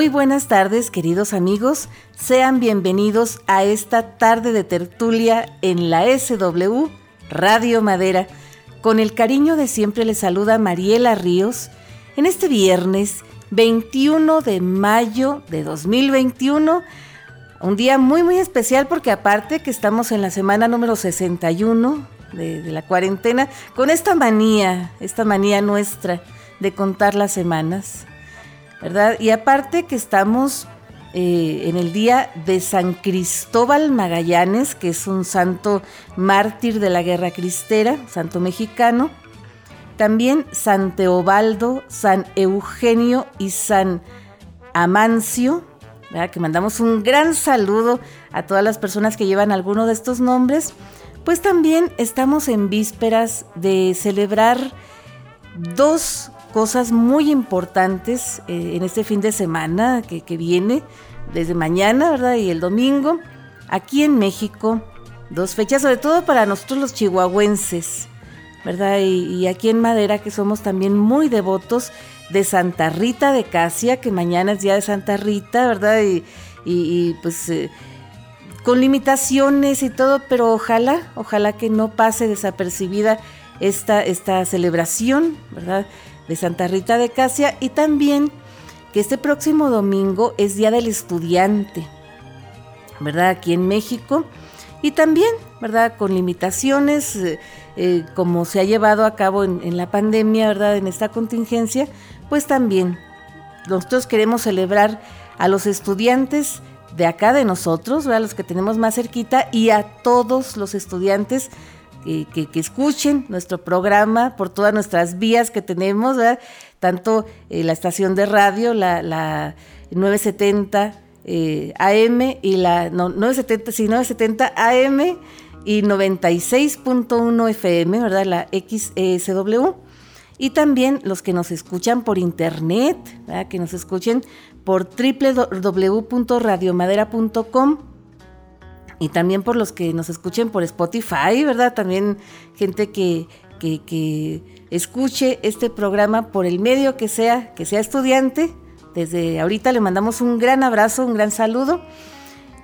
Muy buenas tardes, queridos amigos. Sean bienvenidos a esta tarde de tertulia en la SW Radio Madera. Con el cariño de siempre les saluda Mariela Ríos en este viernes 21 de mayo de 2021. Un día muy muy especial porque aparte que estamos en la semana número 61 de, de la cuarentena, con esta manía, esta manía nuestra de contar las semanas ¿verdad? Y aparte que estamos eh, en el día de San Cristóbal Magallanes, que es un santo mártir de la guerra cristera, santo mexicano. También San Teobaldo, San Eugenio y San Amancio, ¿verdad? que mandamos un gran saludo a todas las personas que llevan alguno de estos nombres. Pues también estamos en vísperas de celebrar dos cosas muy importantes eh, en este fin de semana que, viene, desde mañana, ¿verdad? Y el domingo, aquí en México, dos fechas, sobre todo para nosotros los chihuahuenses, ¿verdad? Y, aquí en Madera, que somos también muy devotos de Santa Rita de Casia, que mañana es día de Santa Rita, ¿verdad? Y, pues eh, con limitaciones y todo, pero ojalá, ojalá que no pase desapercibida esta, esta celebración, ¿verdad? De Santa Rita de Casia y también que este próximo domingo es Día del Estudiante, ¿verdad? Aquí en México. Y también, ¿verdad? Con limitaciones, eh, eh, como se ha llevado a cabo en, la pandemia, ¿verdad? En esta contingencia, pues también nosotros queremos celebrar a los estudiantes de acá de nosotros, ¿verdad? Los que tenemos más cerquita y a todos los estudiantes que, escuchen nuestro programa por todas nuestras vías que tenemos, tanto eh, la estación de radio, la, 970 eh, AM y la 970, sí, 970 AM y 96.1 FM, ¿verdad? La XSW. Y también los que nos escuchan por internet, que nos escuchen por www.radiomadera.com y también por los que nos escuchen por Spotify, ¿verdad? También gente que, que, escuche este programa por el medio que sea, que sea estudiante. Desde ahorita le mandamos un gran abrazo, un gran saludo.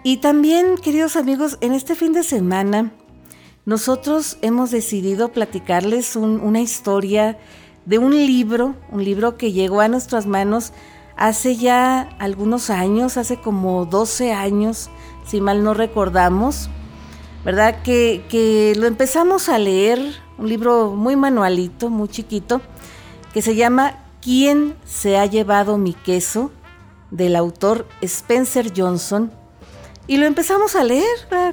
Y también, queridos amigos, en este fin de semana nosotros hemos decidido platicarles una historia de un libro, un libro que llegó a nuestras manos hace ya algunos años, hace como 12 años, si mal no recordamos, ¿verdad? Que, lo empezamos a leer, un libro muy manualito, muy chiquito, que se llama ¿Quién se ha llevado mi queso? del autor Spencer Johnson. Y lo empezamos a leer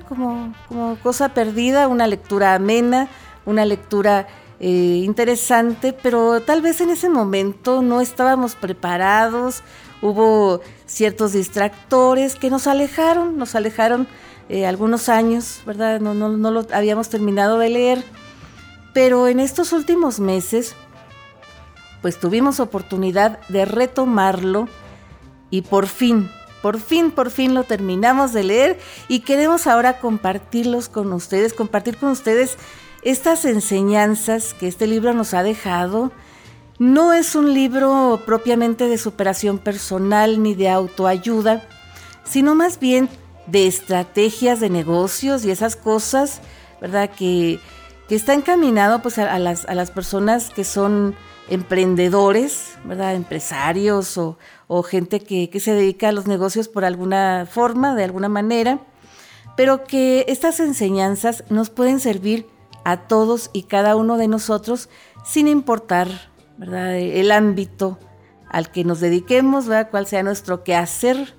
como, como, cosa perdida, una lectura amena, una lectura eh, interesante, pero tal vez en ese momento no estábamos preparados hubo ciertos distractores que nos alejaron, nos alejaron eh, algunos años, ¿verdad? No, no, no lo habíamos terminado de leer, pero en estos últimos meses, pues tuvimos oportunidad de retomarlo y por fin, por fin, por fin lo terminamos de leer y queremos ahora compartirlos con ustedes, compartir con ustedes estas enseñanzas que este libro nos ha dejado, no es un libro propiamente de superación personal ni de autoayuda, sino más bien de estrategias de negocios y esas cosas, ¿verdad? Que, que está encaminado pues a, las, personas que son emprendedores, ¿verdad? Empresarios o, gente que, se dedica a los negocios por alguna forma, de alguna manera, pero que estas enseñanzas nos pueden servir a todos y cada uno de nosotros sin importar el ámbito al que nos dediquemos, ¿verdad? Cuál sea nuestro quehacer.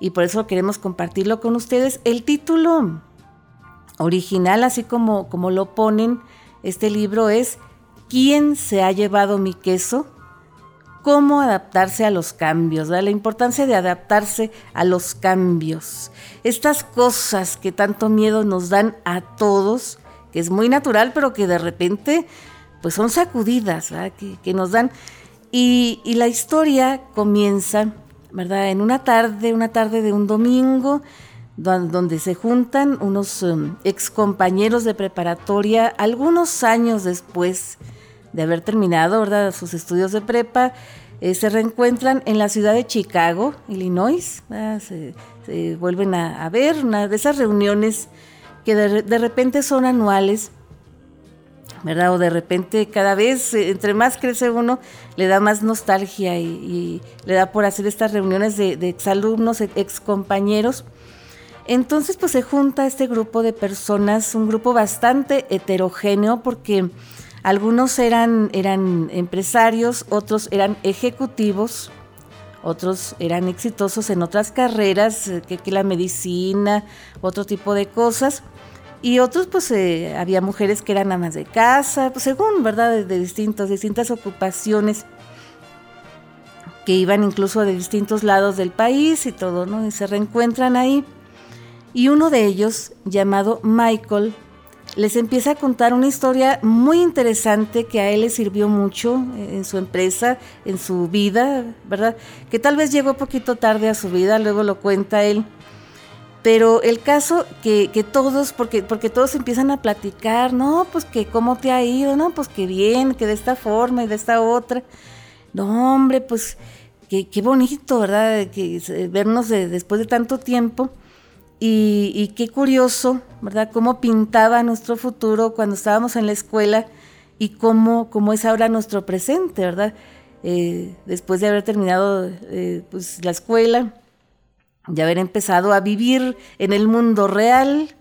Y por eso queremos compartirlo con ustedes. El título original, así como, como lo ponen, este libro es ¿Quién se ha llevado mi queso? cómo adaptarse a los cambios, la importancia de adaptarse a los cambios. Estas cosas que tanto miedo nos dan a todos, que es muy natural, pero que de repente pues son sacudidas que, nos dan. Y, la historia comienza, ¿verdad? En una tarde, una tarde de un domingo, donde, se juntan unos um, ex compañeros de preparatoria algunos años después de haber terminado. Sus estudios de prepa, eh, se reencuentran en la ciudad de Chicago, Illinois, se, vuelven a, ver, una de esas reuniones que de, repente son anuales, ¿verdad? O de repente cada vez, eh, entre más crece uno, le da más nostalgia y, le da por hacer estas reuniones de, de exalumnos, excompañeros. Entonces, pues se junta este grupo de personas, un grupo bastante heterogéneo, porque algunos eran, eran empresarios, otros eran ejecutivos, otros eran exitosos en otras carreras, eh, que, la medicina, otro tipo de cosas. Y otros, pues eh, había mujeres que eran amas de casa, pues, según, ¿verdad? De, distintos, distintas ocupaciones que iban incluso de distintos lados del país y todo, ¿no? Y se reencuentran ahí. Y uno de ellos, llamado Michael, les empieza a contar una historia muy interesante que a él le sirvió mucho en su empresa, en su vida, ¿verdad? Que tal vez llegó poquito tarde a su vida, luego lo cuenta él. Pero el caso que, que todos, porque, porque todos empiezan a platicar, no, pues que cómo te ha ido, no, pues que bien, que de esta forma y de esta otra. No, hombre, pues qué, bonito, ¿verdad? Vernos después de tanto tiempo. Y, qué curioso, ¿verdad? Cómo pintaba nuestro futuro cuando estábamos en la escuela y cómo, cómo es ahora nuestro presente, ¿verdad? Eh, después de haber terminado eh, pues, la escuela, de haber empezado a vivir en el mundo real,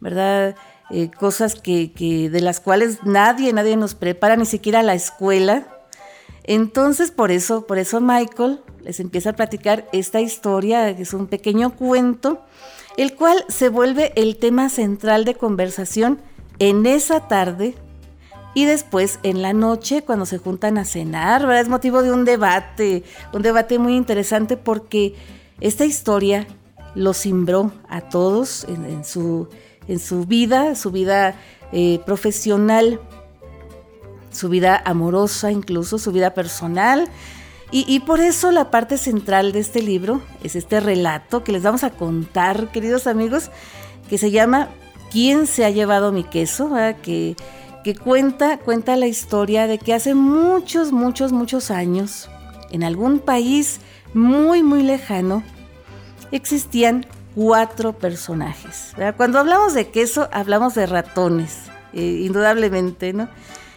¿verdad? Eh, cosas que, que, de las cuales nadie, nadie nos prepara, ni siquiera la escuela. Entonces, por eso, por eso Michael les empieza a platicar esta historia, que es un pequeño cuento el cual se vuelve el tema central de conversación en esa tarde y después en la noche cuando se juntan a cenar, ¿verdad? Es motivo de un debate, un debate muy interesante porque esta historia los simbró a todos en, su, en su, vida, su vida eh, profesional, su vida amorosa, incluso su vida personal. Y, por eso la parte central de este libro es este relato que les vamos a contar, queridos amigos, que se llama ¿Quién se ha llevado mi queso? Que, que cuenta, cuenta la historia de que hace muchos, muchos, muchos años, en algún país muy, muy lejano, existían cuatro personajes. Cuando hablamos de queso, hablamos de ratones, eh, indudablemente, ¿no?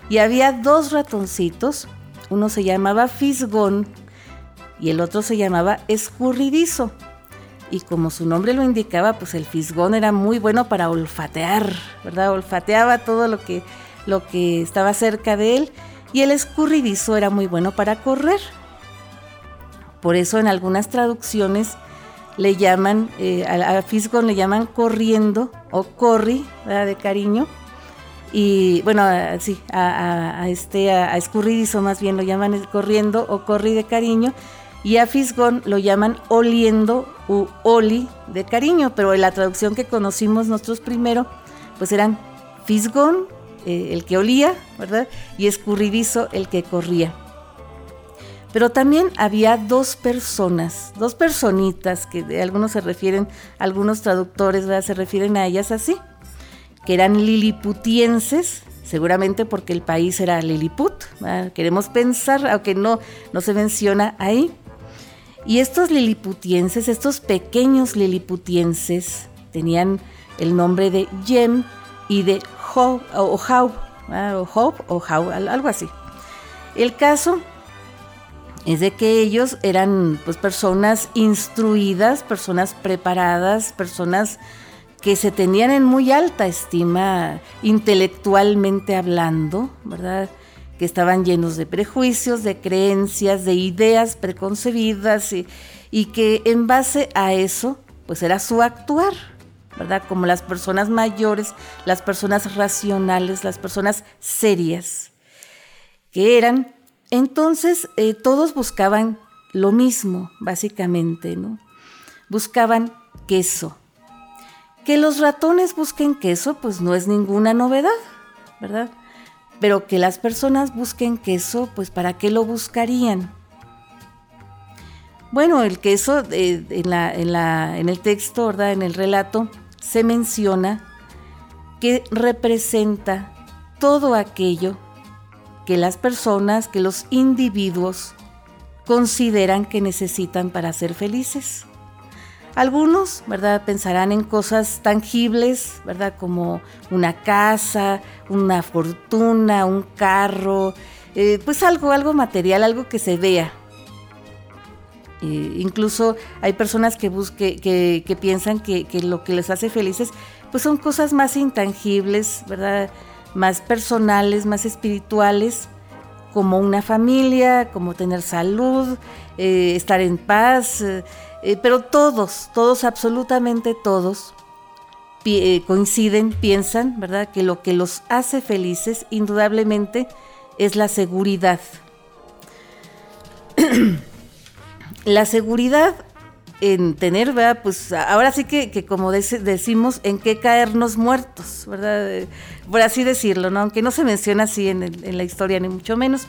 Y había dos ratoncitos uno se llamaba Fisgón y el otro se llamaba Escurridizo. Y como su nombre lo indicaba, pues el Fisgón era muy bueno para olfatear, ¿verdad? Olfateaba todo lo que, lo que estaba cerca de él. Y el Escurridizo era muy bueno para correr. Por eso en algunas traducciones le llaman, eh, a, Fisgón le llaman corriendo o corri, ¿verdad? De cariño y bueno, sí, a, este, a, escurridizo más bien lo llaman corriendo o corri de cariño, y a fisgón lo llaman oliendo u oli de cariño, pero en la traducción que conocimos nosotros primero, pues eran fisgón, eh, el que olía, ¿verdad? Y escurridizo, el que corría. Pero también había dos personas, dos personitas, que algunos se refieren, algunos traductores se refieren a ellas así, que eran liliputienses, seguramente porque el país era Liliput, queremos pensar, aunque no, no se menciona ahí. Y estos liliputienses, estos pequeños liliputienses, tenían el nombre de Yem y de Ho, o Hau, o Hop o Hau, algo así. El caso es de que ellos eran pues, personas instruidas, personas preparadas, personas que se tenían en muy alta estima intelectualmente hablando, ¿verdad? Que estaban llenos de prejuicios, de creencias, de ideas preconcebidas y, y que en base a eso, pues era su actuar, ¿verdad? Como las personas mayores, las personas racionales, las personas serias, que eran. Entonces, eh, todos buscaban lo mismo, básicamente, ¿no? Buscaban queso, que los ratones busquen queso, pues no es ninguna novedad, ¿verdad? Pero que las personas busquen queso, pues ¿para qué lo buscarían? Bueno, el queso eh, en, en el texto, ¿verdad? En el relato, se menciona que representa todo aquello que las personas, que los individuos consideran que necesitan para ser felices. Algunos, ¿verdad? Pensarán en cosas tangibles, ¿verdad? Como una casa, una fortuna, un carro, eh, pues algo, algo material, algo que se vea. incluso hay personas que, que, piensan que, que, lo que les hace felices, pues son cosas más intangibles, ¿verdad? Más personales, más espirituales, como una familia, como tener salud, eh, estar en paz, eh, eh, pero todos, todos, absolutamente todos, coinciden, piensan, ¿verdad?, que lo que los hace felices, indudablemente, es la seguridad. la seguridad en tener, ¿verdad? Pues ahora sí que, como decimos, en qué caernos muertos, ¿verdad? Eh, por así decirlo, ¿no? Aunque no se menciona así en, la historia, ni mucho menos.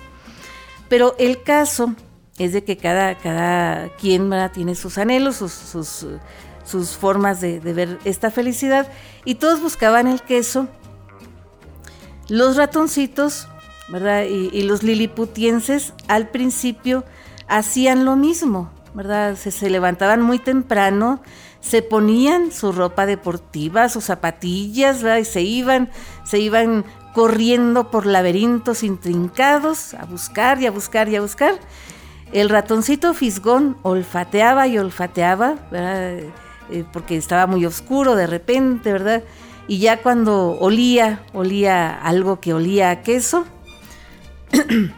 Pero el caso es de que cada, cada quien ¿verdad? tiene sus anhelos, sus, sus, formas de, ver esta felicidad, y todos buscaban el queso. Los ratoncitos, ¿verdad? Y, y los liliputienses al principio hacían lo mismo, ¿verdad? Se, levantaban muy temprano, se ponían su ropa deportiva, sus zapatillas. Y se iban, se iban corriendo por laberintos intrincados a buscar y a buscar y a buscar. El ratoncito fisgón olfateaba y olfateaba, ¿verdad? Eh, porque estaba muy oscuro de repente, ¿verdad? Y ya cuando olía, olía algo que olía a queso,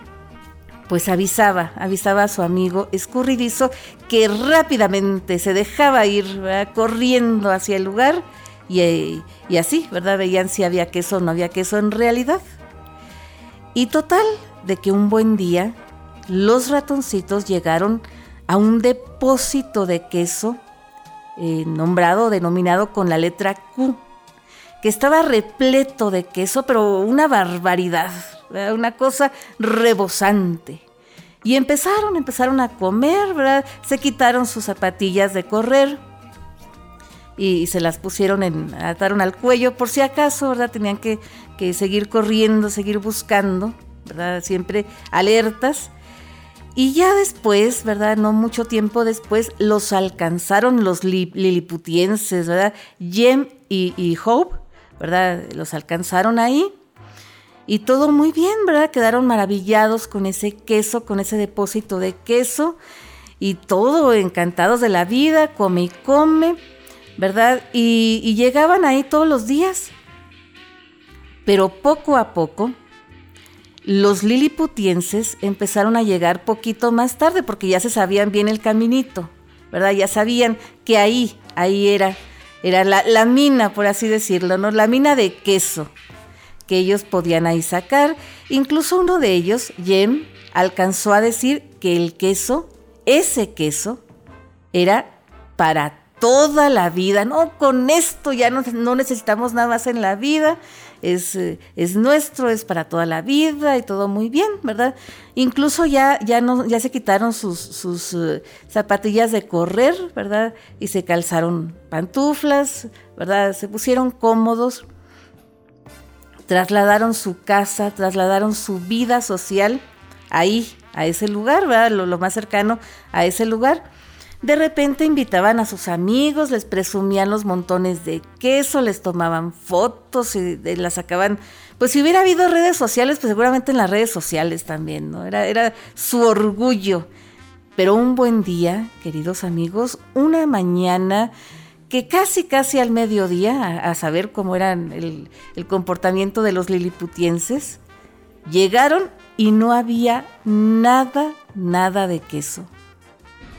pues avisaba, avisaba a su amigo escurridizo que rápidamente se dejaba ir corriendo hacia el lugar y, y, así, ¿verdad? Veían si había queso o no había queso en realidad. Y total, de que un buen día los ratoncitos llegaron a un depósito de queso eh, nombrado, denominado con la letra Q, que estaba repleto de queso, pero una barbaridad, una cosa rebosante. Y empezaron, empezaron a comer, ¿verdad? Se quitaron sus zapatillas de correr y, se las pusieron en, ataron al cuello por si acaso, ¿verdad? Tenían que, que seguir corriendo, seguir buscando, ¿verdad? Siempre alertas. Y ya después, ¿verdad? No mucho tiempo después, los alcanzaron los liliputienses, ¿verdad? Jem y, y Hope, ¿verdad? Los alcanzaron ahí y todo muy bien, ¿verdad? Quedaron maravillados con ese queso, con ese depósito de queso y todo encantados de la vida, come y come, ¿verdad? Y, llegaban ahí todos los días. Pero poco a poco, los liliputienses empezaron a llegar poquito más tarde porque ya se sabían bien el caminito, ¿verdad? Ya sabían que ahí, ahí era, era la, la mina, por así decirlo, ¿no? La mina de queso que ellos podían ahí sacar. Incluso uno de ellos, Jem, alcanzó a decir que el queso, ese queso, era para toda la vida. No, con esto ya no, necesitamos nada más en la vida. Es, eh, es, nuestro, es para toda la vida y todo muy bien, ¿verdad? Incluso ya, ya, no, ya se quitaron sus, sus eh, zapatillas de correr, ¿verdad? Y se calzaron pantuflas, ¿verdad? Se pusieron cómodos trasladaron su casa, trasladaron su vida social ahí, a ese lugar, ¿verdad? Lo, más cercano a ese lugar. De repente invitaban a sus amigos, les presumían los montones de queso, les tomaban fotos y, las sacaban. Pues si hubiera habido redes sociales, pues seguramente en las redes sociales también, ¿no? Era, era su orgullo. Pero un buen día, queridos amigos, una mañana que casi casi al mediodía, a, saber cómo era el, el, comportamiento de los liliputienses, llegaron y no había nada, nada de queso.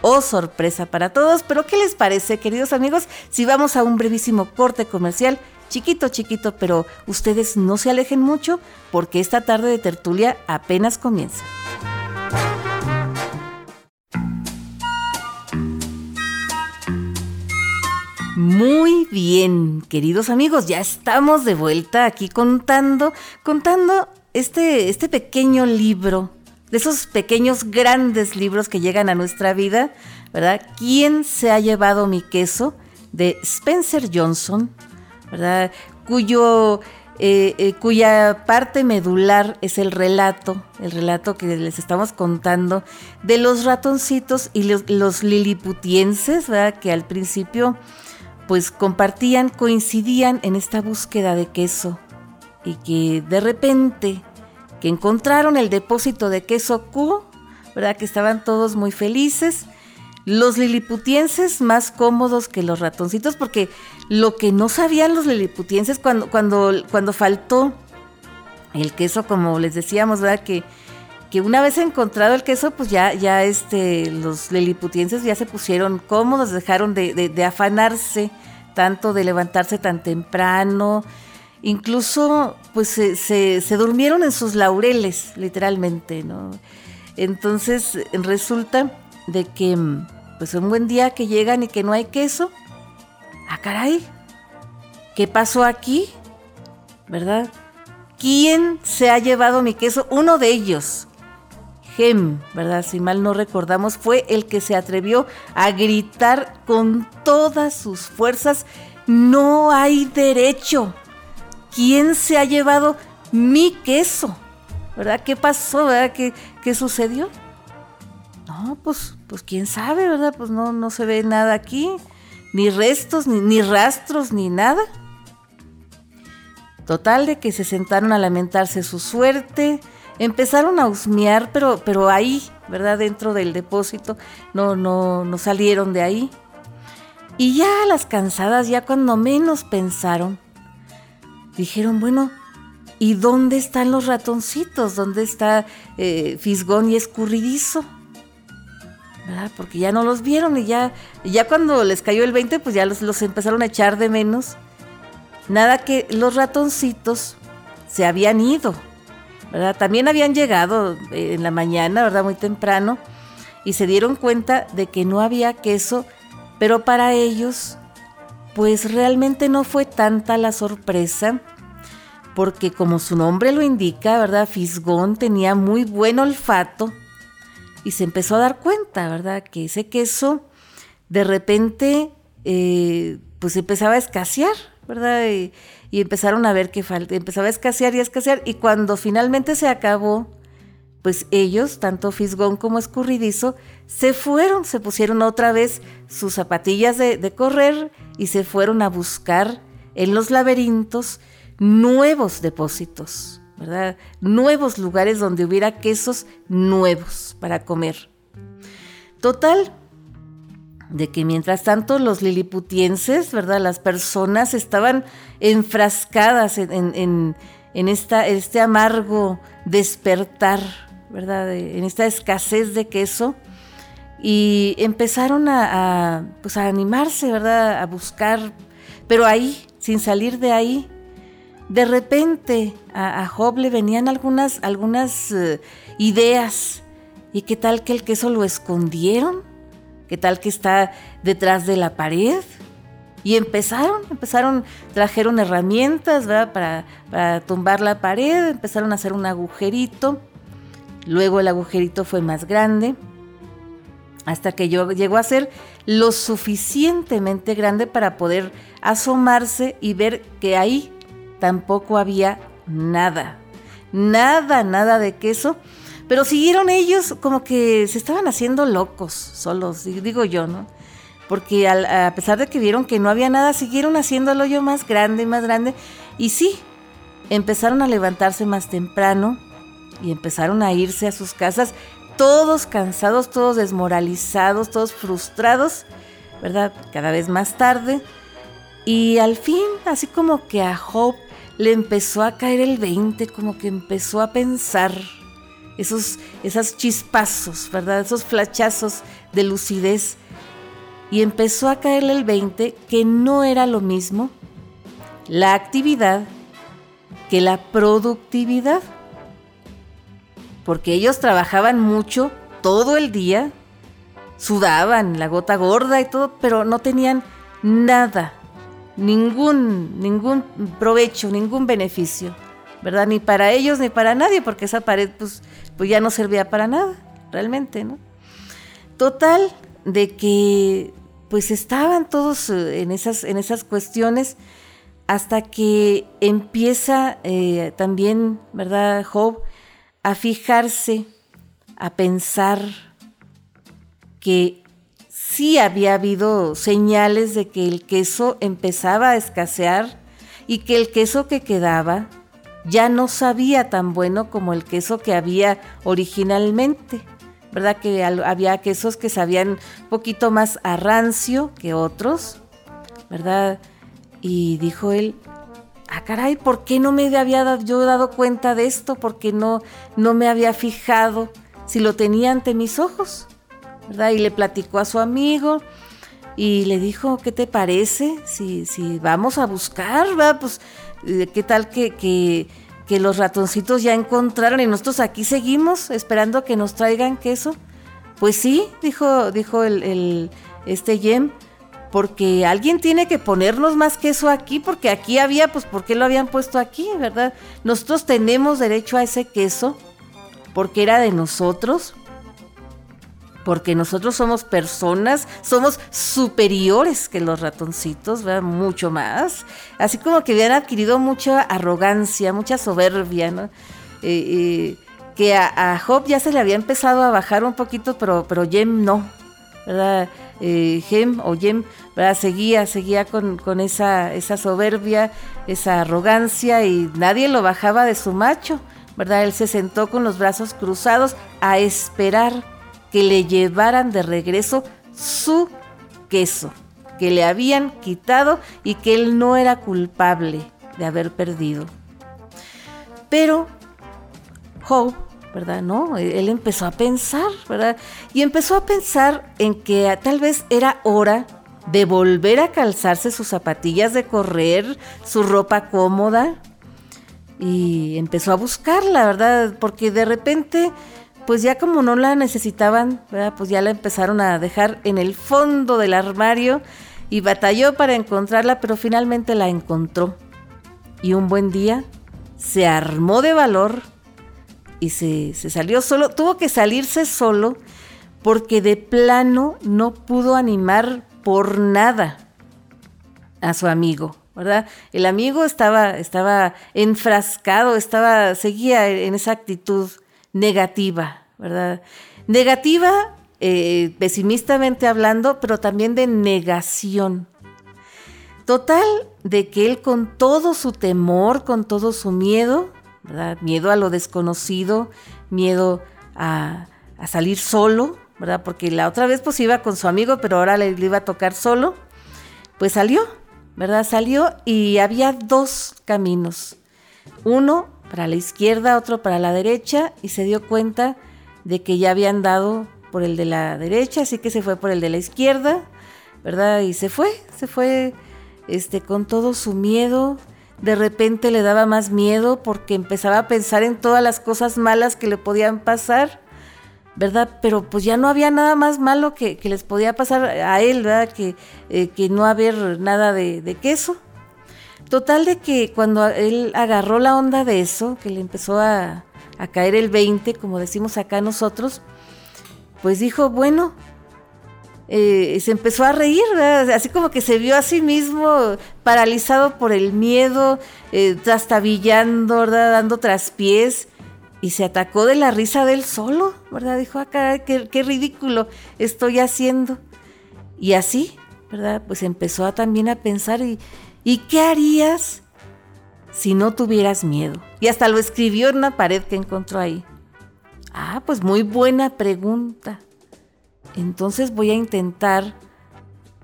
Oh, sorpresa para todos, pero ¿qué les parece, queridos amigos, si vamos a un brevísimo corte comercial? Chiquito, chiquito, pero ustedes no se alejen mucho porque esta tarde de tertulia apenas comienza. Muy bien, queridos amigos, ya estamos de vuelta aquí contando, contando este, este pequeño libro, de esos pequeños grandes libros que llegan a nuestra vida, ¿verdad? ¿Quién se ha llevado mi queso? de Spencer Johnson, ¿verdad? Cuyo eh, eh, cuya parte medular es el relato, el relato que les estamos contando de los ratoncitos y los, liliputienses, ¿verdad? que al principio pues compartían, coincidían en esta búsqueda de queso y que de repente que encontraron el depósito de queso Q, ¿verdad? que estaban todos muy felices los liliputienses más cómodos que los ratoncitos, porque lo que no sabían los liliputienses cuando, cuando, cuando faltó el queso, como les decíamos, ¿verdad? Que, que una vez encontrado el queso, pues ya, ya este, los liliputienses ya se pusieron cómodos, dejaron de, afanarse tanto, de levantarse tan temprano, incluso pues se, durmieron en sus laureles, literalmente, ¿no? Entonces resulta de que pues un buen día que llegan y que no hay queso. Ah, caray. ¿Qué pasó aquí? ¿Verdad? ¿Quién se ha llevado mi queso? Uno de ellos. Gem, ¿verdad? Si mal no recordamos, fue el que se atrevió a gritar con todas sus fuerzas, no hay derecho. ¿Quién se ha llevado mi queso? ¿Verdad? ¿Qué pasó? ¿Verdad? ¿Qué, qué sucedió? No, pues, pues quién sabe, ¿verdad? Pues no, no se ve nada aquí, ni restos, ni, ni rastros, ni nada. Total de que se sentaron a lamentarse su suerte, empezaron a husmear, pero, pero ahí, ¿verdad? Dentro del depósito, no, no, no salieron de ahí. Y ya las cansadas, ya cuando menos pensaron, dijeron, bueno, ¿y dónde están los ratoncitos? ¿Dónde está eh, Fisgón y Escurridizo? Porque ya no los vieron y ya, ya cuando les cayó el 20, pues ya los, los empezaron a echar de menos. Nada que los ratoncitos se habían ido, También habían llegado eh, en la mañana, ¿verdad? Muy temprano, y se dieron cuenta de que no había queso, pero para ellos, pues realmente no fue tanta la sorpresa, porque como su nombre lo indica, ¿verdad? Fisgón tenía muy buen olfato y se empezó a dar cuenta, ¿verdad? Que ese queso de repente eh, pues empezaba a escasear, ¿verdad? Y, empezaron a ver que falta, empezaba a escasear y a escasear y cuando finalmente se acabó, pues ellos, tanto Fisgón como Escurridizo, se fueron, se pusieron otra vez sus zapatillas de, de correr y se fueron a buscar en los laberintos nuevos depósitos. Nuevos lugares donde hubiera quesos nuevos para comer. Total, de que mientras tanto los liliputienses, ¿verdad? Las personas estaban enfrascadas en, esta, este amargo despertar, ¿verdad? En esta escasez de queso y empezaron a, pues a animarse, ¿verdad? A buscar, pero ahí, sin salir de ahí, de repente a, Job le venían algunas, algunas eh, ideas. ¿Y qué tal que el queso lo escondieron? ¿Qué tal que está detrás de la pared? Y empezaron, empezaron, trajeron herramientas Para, para tumbar la pared, empezaron a hacer un agujerito. Luego el agujerito fue más grande, hasta que llegó a ser lo suficientemente grande para poder asomarse y ver que ahí tampoco había nada, nada, nada de queso. Pero siguieron ellos como que se estaban haciendo locos solos, digo yo, ¿no? Porque a pesar de que vieron que no había nada, siguieron haciendo el hoyo más grande y más grande. Y sí, empezaron a levantarse más temprano y empezaron a irse a sus casas, todos cansados, todos desmoralizados, todos frustrados, ¿verdad? Cada vez más tarde. Y al fin, así como que a Job le empezó a caer el 20, como que empezó a pensar esos, chispazos, ¿verdad? Esos flachazos de lucidez. Y empezó a caerle el 20 que no era lo mismo la actividad que la productividad. Porque ellos trabajaban mucho todo el día, sudaban la gota gorda y todo, pero no tenían nada ningún, ningún provecho, ningún beneficio, ¿verdad? Ni para ellos ni para nadie, porque esa pared pues, pues ya no servía para nada, realmente, ¿no? Total, de que pues estaban todos eh, en esas, en esas cuestiones hasta que empieza eh, también, ¿verdad, Job? A fijarse, a pensar que sí había habido señales de que el queso empezaba a escasear y que el queso que quedaba ya no sabía tan bueno como el queso que había originalmente. ¿Verdad? Que había quesos que sabían un poquito más a rancio que otros, ¿verdad? Y dijo él, ah, caray, ¿por qué no me había yo dado cuenta de esto? ¿Por qué no, no me había fijado si lo tenía ante mis ojos? ¿Verdad? Y le platicó a su amigo y le dijo, ¿qué te parece si, si vamos a buscar? ¿verdad? Pues, ¿qué tal que, que, que los ratoncitos ya encontraron y nosotros aquí seguimos esperando que nos traigan queso? Pues sí, dijo, dijo el, el este Yem, porque alguien tiene que ponernos más queso aquí, porque aquí había, pues ¿por qué lo habían puesto aquí, verdad? Nosotros tenemos derecho a ese queso, porque era de nosotros, porque nosotros somos personas, somos superiores que los ratoncitos, ¿verdad? mucho más. Así como que habían adquirido mucha arrogancia, mucha soberbia, ¿no? Eh, eh, que a, Job ya se le había empezado a bajar un poquito, pero, pero Jem no, ¿verdad? Eh, o Jem seguía, seguía con, esa, esa soberbia, esa arrogancia y nadie lo bajaba de su macho, ¿verdad? Él se sentó con los brazos cruzados a esperar que le llevaran de regreso su queso, que le habían quitado y que él no era culpable de haber perdido. Pero Job, ¿verdad? No, él empezó a pensar, ¿verdad? Y empezó a pensar en que tal vez era hora de volver a calzarse sus zapatillas de correr, su ropa cómoda. Y empezó a buscarla, ¿verdad? Porque de repente, pues ya como no la necesitaban. Pues ya la empezaron a dejar en el fondo del armario y batalló para encontrarla, pero finalmente la encontró. Y un buen día se armó de valor y se, se salió solo, tuvo que salirse solo porque de plano no pudo animar por nada a su amigo, ¿verdad? El amigo estaba, estaba enfrascado, estaba, seguía en esa actitud negativa, ¿verdad? Negativa, eh, pesimistamente hablando, pero también de negación. Total, de que él con todo su temor, con todo su miedo, ¿verdad? Miedo a lo desconocido, miedo a, salir solo, ¿verdad? Porque la otra vez pues iba con su amigo, pero ahora le, iba a tocar solo. Pues salió, ¿verdad? Salió y había dos caminos. Uno para la izquierda, otro para la derecha y se dio cuenta de que ya habían dado por el de la derecha, así que se fue por el de la izquierda, ¿verdad? Y se fue, se fue este con todo su miedo. De repente le daba más miedo porque empezaba a pensar en todas las cosas malas que le podían pasar ¿verdad? Pero pues ya no había nada más malo que, les podía pasar a él, ¿verdad? Que, eh, que no haber nada de, queso. Total de que cuando él agarró la onda de eso, que le empezó a, caer el 20, como decimos acá nosotros, pues dijo, bueno, eh, se empezó a reír, ¿verdad? así como que se vio a sí mismo paralizado por el miedo, eh, trastabillando, ¿verdad? dando traspiés, y se atacó de la risa del solo, ¿verdad? Dijo, ah, caray, qué, ridículo estoy haciendo. Y así, ¿verdad? Pues empezó a, también a pensar, y, ¿y qué harías si no tuvieras miedo? Y hasta lo escribió en una pared que encontró ahí. Ah, pues muy buena pregunta. Entonces voy a intentar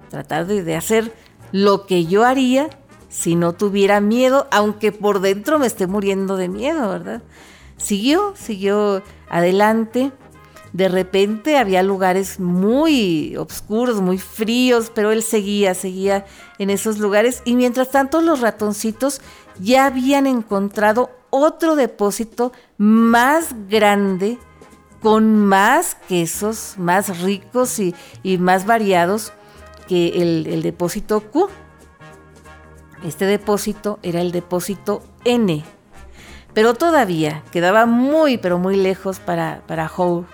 tratar de, de hacer lo que yo haría si no tuviera miedo, aunque por dentro me esté muriendo de miedo, ¿verdad? siguió, siguió adelante. De repente había lugares muy oscuros, muy fríos, pero él seguía, seguía en esos lugares. Y mientras tanto los ratoncitos ya habían encontrado otro depósito más grande, con más quesos, más ricos y, más variados que el, depósito Q. Este depósito era el depósito N, pero todavía quedaba muy, pero muy lejos para, para Howe.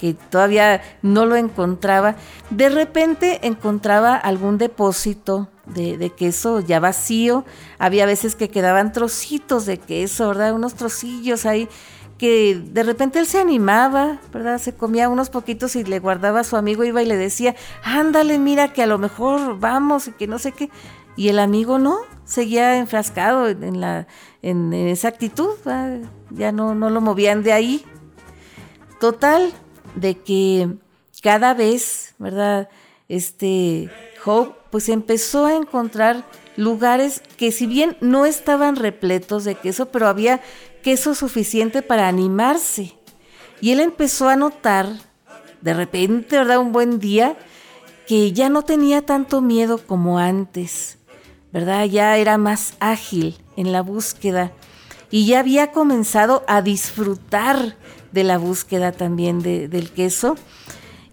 que todavía no lo encontraba, de repente encontraba algún depósito de, queso ya vacío, había veces que quedaban trocitos de queso, ¿verdad? Unos trocillos ahí que de repente él se animaba, ¿verdad? Se comía unos poquitos y le guardaba a su amigo, iba y le decía, ándale, mira que a lo mejor vamos y que no sé qué. Y el amigo no, seguía enfrascado en, esa actitud, ya no, no lo movían de ahí. Total, de que cada vez, ¿verdad? Este Hope pues empezó a encontrar lugares que si bien no estaban repletos de queso, pero había queso suficiente para animarse. Y él empezó a notar, de repente, ¿verdad? Un buen día, que ya no tenía tanto miedo como antes, ¿verdad? Ya era más ágil en la búsqueda y ya había comenzado a disfrutar de la búsqueda también del queso.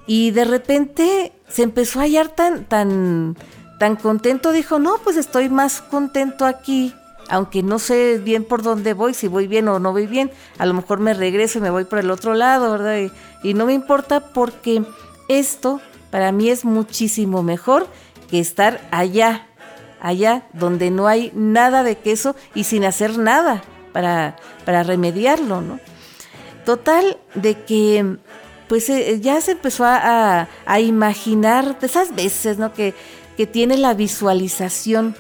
Y de repente se empezó a hallar tan, tan, tan contento, dijo, no, pues estoy más contento aquí, aunque no sé bien por dónde voy, si voy bien o no voy bien, a lo mejor me regreso y me voy por el otro lado, ¿verdad? Y, no me importa porque esto para mí es muchísimo mejor que estar allá, allá donde no hay nada de queso y sin hacer nada para, para remediarlo, ¿no? Total, de que pues eh, ya se empezó a, imaginar esas veces, ¿no? Que, que, tiene la visualización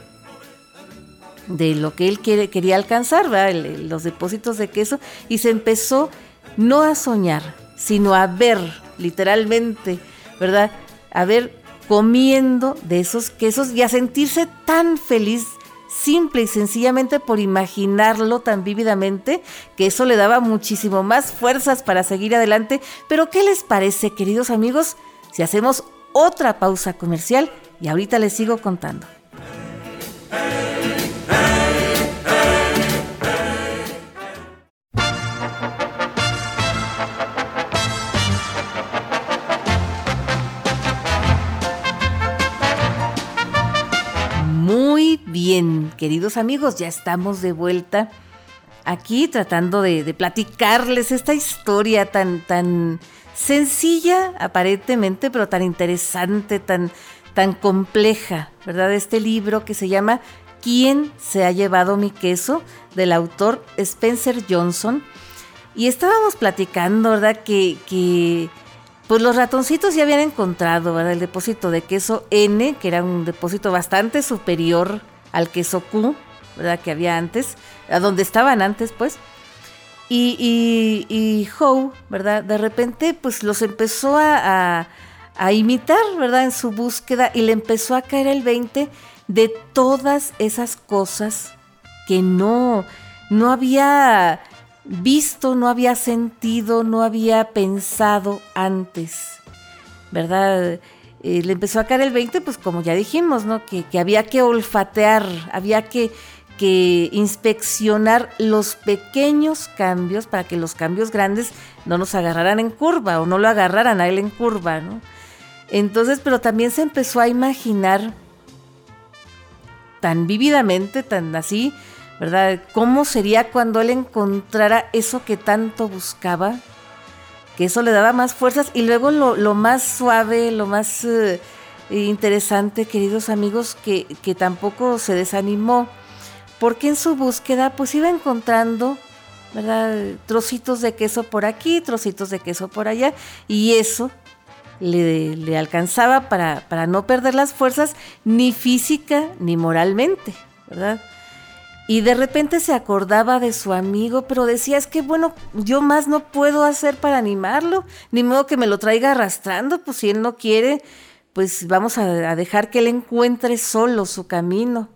de lo que él quiere, quería alcanzar, ¿verdad? los depósitos de queso, y se empezó no a soñar, sino a ver, literalmente, ¿verdad? A ver comiendo de esos quesos y a sentirse tan feliz simple y sencillamente por imaginarlo tan vívidamente, que eso le daba muchísimo más fuerzas para seguir adelante. Pero ¿qué les parece, queridos amigos, si hacemos otra pausa comercial y ahorita les sigo contando? Amigos, ya estamos de vuelta aquí tratando de, platicarles esta historia tan, tan sencilla aparentemente, pero tan interesante, tan, tan compleja, ¿verdad? Este libro que se llama ¿Quién se ha llevado mi queso? del autor Spencer Johnson. Y estábamos platicando, ¿verdad? Que, que pues los ratoncitos ya habían encontrado. El depósito de queso N, que era un depósito bastante superior al queso Q, ¿verdad? Que había antes, a donde estaban antes, pues. Y, y, y Howe, ¿verdad? De repente, pues los empezó a, a, imitar, ¿verdad? En su búsqueda y le empezó a caer el 20 de todas esas cosas que no, no había visto, no había sentido, no había pensado antes, ¿verdad? Eh, le empezó a caer el 20, pues como ya dijimos, ¿no? Que, había que olfatear, había que, que, inspeccionar los pequeños cambios para que los cambios grandes no nos agarraran en curva o no lo agarraran a él en curva, ¿no? Entonces, pero también se empezó a imaginar tan vívidamente, tan así, ¿verdad? ¿Cómo sería cuando él encontrara eso que tanto buscaba? Que eso le daba más fuerzas y luego lo, más suave, lo más eh, interesante, queridos amigos, que, que tampoco se desanimó, porque en su búsqueda pues iba encontrando ¿verdad? Trocitos de queso por aquí, trocitos de queso por allá, y eso le, le alcanzaba para, para, no perder las fuerzas, ni física ni moralmente, ¿verdad? Y de repente se acordaba de su amigo, pero decía, es que bueno, yo más no puedo hacer para animarlo, ni modo que me lo traiga arrastrando, pues si él no quiere, pues vamos a, dejar que él encuentre solo su camino,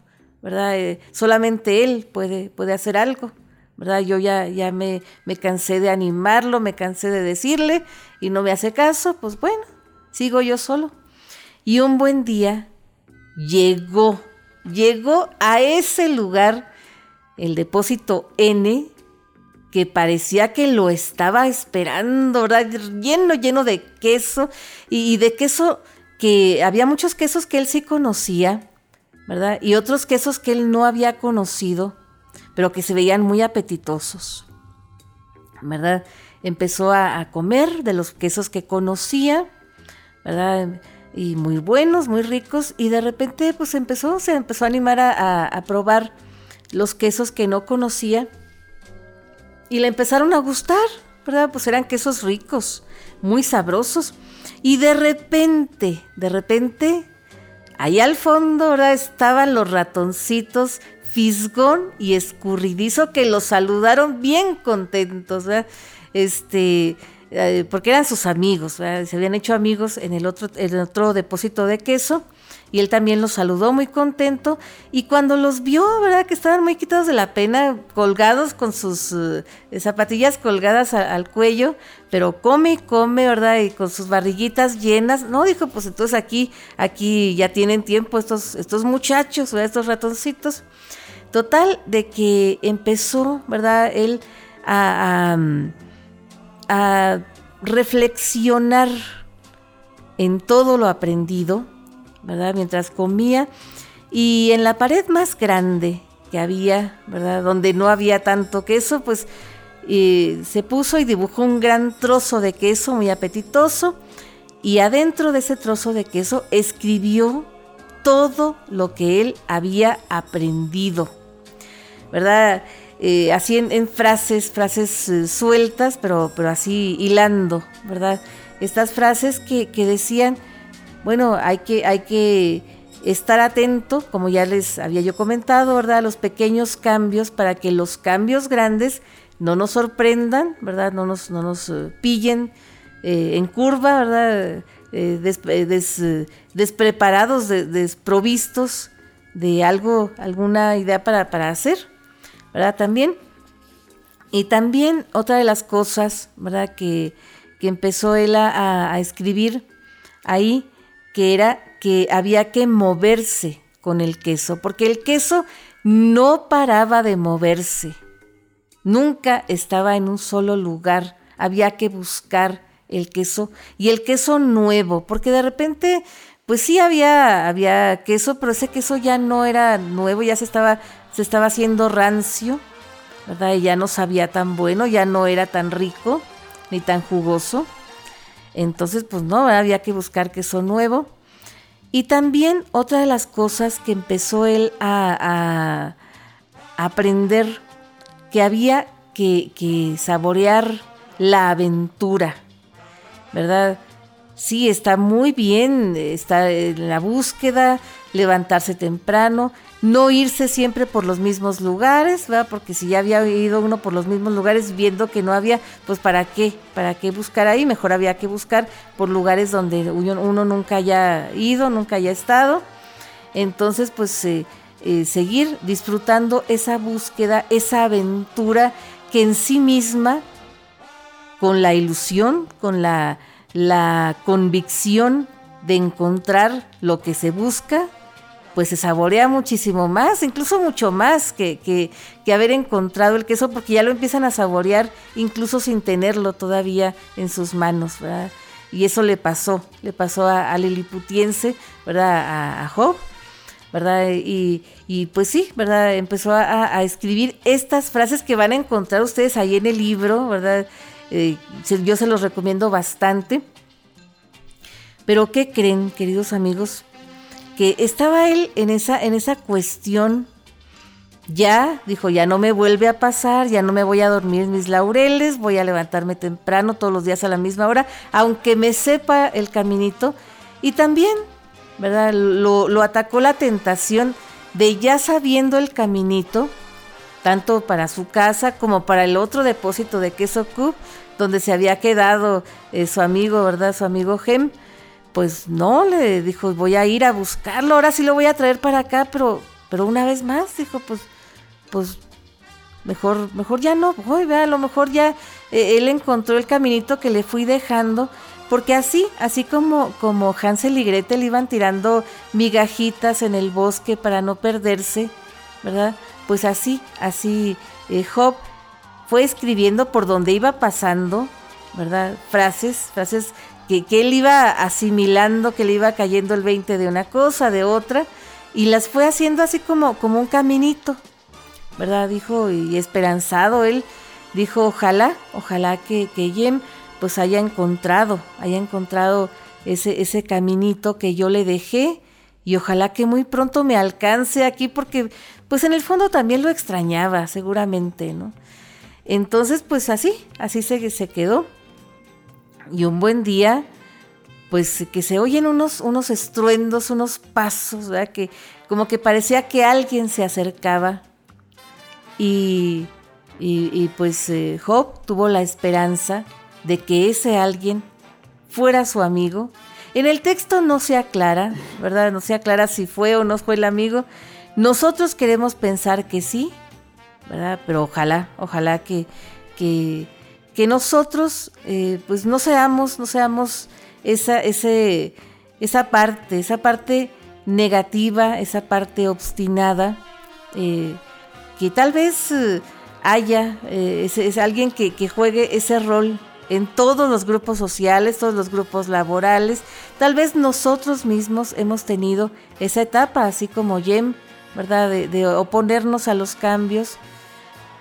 ¿verdad? Eh, solamente él puede, puede hacer algo, ¿verdad? Yo ya, ya me, me cansé de animarlo, me cansé de decirle y no me hace caso, pues bueno, sigo yo solo. Y un buen día llegó, llegó a ese lugar el depósito N, que parecía que lo estaba esperando, ¿verdad? lleno, lleno de queso y, de queso que había muchos quesos que él sí conocía, ¿verdad? Y otros quesos que él no había conocido, pero que se veían muy apetitosos, ¿verdad? empezó a, comer de los quesos que conocía, ¿verdad? Y muy buenos, muy ricos, y de repente pues empezó, se empezó a animar a, probar los quesos que no conocía y le empezaron a gustar, ¿verdad? Pues eran quesos ricos, muy sabrosos. Y de repente, de repente, ahí al fondo, ¿verdad? Estaban los ratoncitos fisgón y escurridizo que los saludaron bien contentos, ¿verdad? este, eh, porque eran sus amigos, se habían hecho amigos en el otro, en otro depósito de queso y él también los saludó muy contento y cuando los vio, ¿verdad? Que estaban muy quitados de la pena, colgados con sus eh, zapatillas colgadas al cuello, pero come y come, ¿verdad? Y con sus barriguitas llenas. No, dijo, pues entonces aquí, aquí ya tienen tiempo estos, muchachos, estos ratoncitos. Total, de que empezó, ¿verdad? Él a a reflexionar en todo lo aprendido, ¿verdad? Mientras comía y en la pared más grande que había, ¿verdad? Donde no había tanto queso, pues se puso y dibujó un gran trozo de queso muy apetitoso y adentro de ese trozo de queso escribió todo lo que él había aprendido, ¿verdad? Eh, así en, frases, frases eh, sueltas, pero, pero así hilando, ¿verdad? Estas frases que, decían, bueno, hay que, hay que estar atento, como ya les había yo comentado, ¿verdad? A los pequeños cambios para que los cambios grandes no nos sorprendan, ¿verdad? No nos, no nos eh, pillen en curva, ¿verdad? despreparados, desprovistos de algo, alguna idea para, para hacer. ¿Verdad? También. Y también otra de las cosas, ¿verdad? Que, empezó él a, escribir ahí, que era que había que moverse con el queso, porque el queso no paraba de moverse, nunca estaba en un solo lugar, había que buscar el queso y el queso nuevo, porque de repente, pues sí había, había queso, pero ese queso ya no era nuevo, ya se estaba se estaba haciendo rancio, ¿verdad? Y ya no sabía tan bueno, ya no era tan rico ni tan jugoso. Entonces, pues no, había que buscar queso nuevo. Y también otra de las cosas que empezó él a, aprender, que había que, que saborear la aventura, ¿verdad? Sí, está muy bien, está en la búsqueda, levantarse temprano, no irse siempre por los mismos lugares, ¿verdad? Porque si ya había ido uno por los mismos lugares viendo que no había, pues para qué, para qué buscar ahí, mejor había que buscar por lugares donde uno nunca haya ido, nunca haya estado. Entonces, pues eh, eh, seguir disfrutando esa búsqueda, esa aventura que en sí misma, con la ilusión, con la la convicción de encontrar lo que se busca, pues se saborea muchísimo más, incluso mucho más que, que, haber encontrado el queso, porque ya lo empiezan a saborear incluso sin tenerlo todavía en sus manos, ¿verdad? Y eso le pasó, le pasó a, Liliputiense, ¿verdad? A, Job, ¿verdad? Y, y, pues sí, ¿verdad? Empezó a, a, escribir estas frases que van a encontrar ustedes ahí en el libro, ¿verdad? Eh, yo se los recomiendo bastante. Pero ¿qué creen, queridos amigos? Que estaba él en esa, en esa cuestión, ya, dijo, ya no me vuelve a pasar, ya no me voy a dormir mis laureles, voy a levantarme temprano todos los días a la misma hora, aunque me sepa el caminito. Y también, ¿verdad? Lo, lo atacó la tentación de ya sabiendo el caminito, tanto para su casa como para el otro depósito de queso Cub, donde se había quedado eh, su amigo, ¿verdad? Su amigo Gem. Pues no, le dijo, voy a ir a buscarlo, ahora sí lo voy a traer para acá, pero, pero una vez más, dijo, pues, pues, mejor, mejor ya no voy, ¿verdad? a lo mejor ya eh, él encontró el caminito que le fui dejando, porque así, así como, como Hansel y Gretel iban tirando migajitas en el bosque para no perderse, ¿verdad? pues así, así eh, Job fue escribiendo por donde iba pasando, ¿verdad? Frases, frases que, él iba asimilando, que le iba cayendo el 20 de una cosa, de otra, y las fue haciendo así como, como un caminito, ¿verdad? Dijo, y esperanzado él dijo, ojalá, ojalá que, que Yem pues haya encontrado, haya encontrado ese, ese caminito que yo le dejé y ojalá que muy pronto me alcance aquí porque pues en el fondo también lo extrañaba seguramente, ¿no? Entonces pues así, así se, se quedó. Y un buen día, pues que se oyen unos, unos estruendos, unos pasos, ¿verdad? Que como que parecía que alguien se acercaba y, y, pues eh, Job tuvo la esperanza de que ese alguien fuera su amigo. En el texto no se aclara, ¿verdad? No se aclara si fue o no fue el amigo. Nosotros queremos pensar que sí, ¿verdad? Pero ojalá, ojalá que, que, que nosotros eh, pues no seamos, no seamos esa, esa parte, esa parte negativa, esa parte obstinada, eh, que tal vez eh, haya, es, alguien que, que juegue ese rol en todos los grupos sociales, todos los grupos laborales. Tal vez nosotros mismos hemos tenido esa etapa, así como Jem, ¿verdad? De, oponernos a los cambios.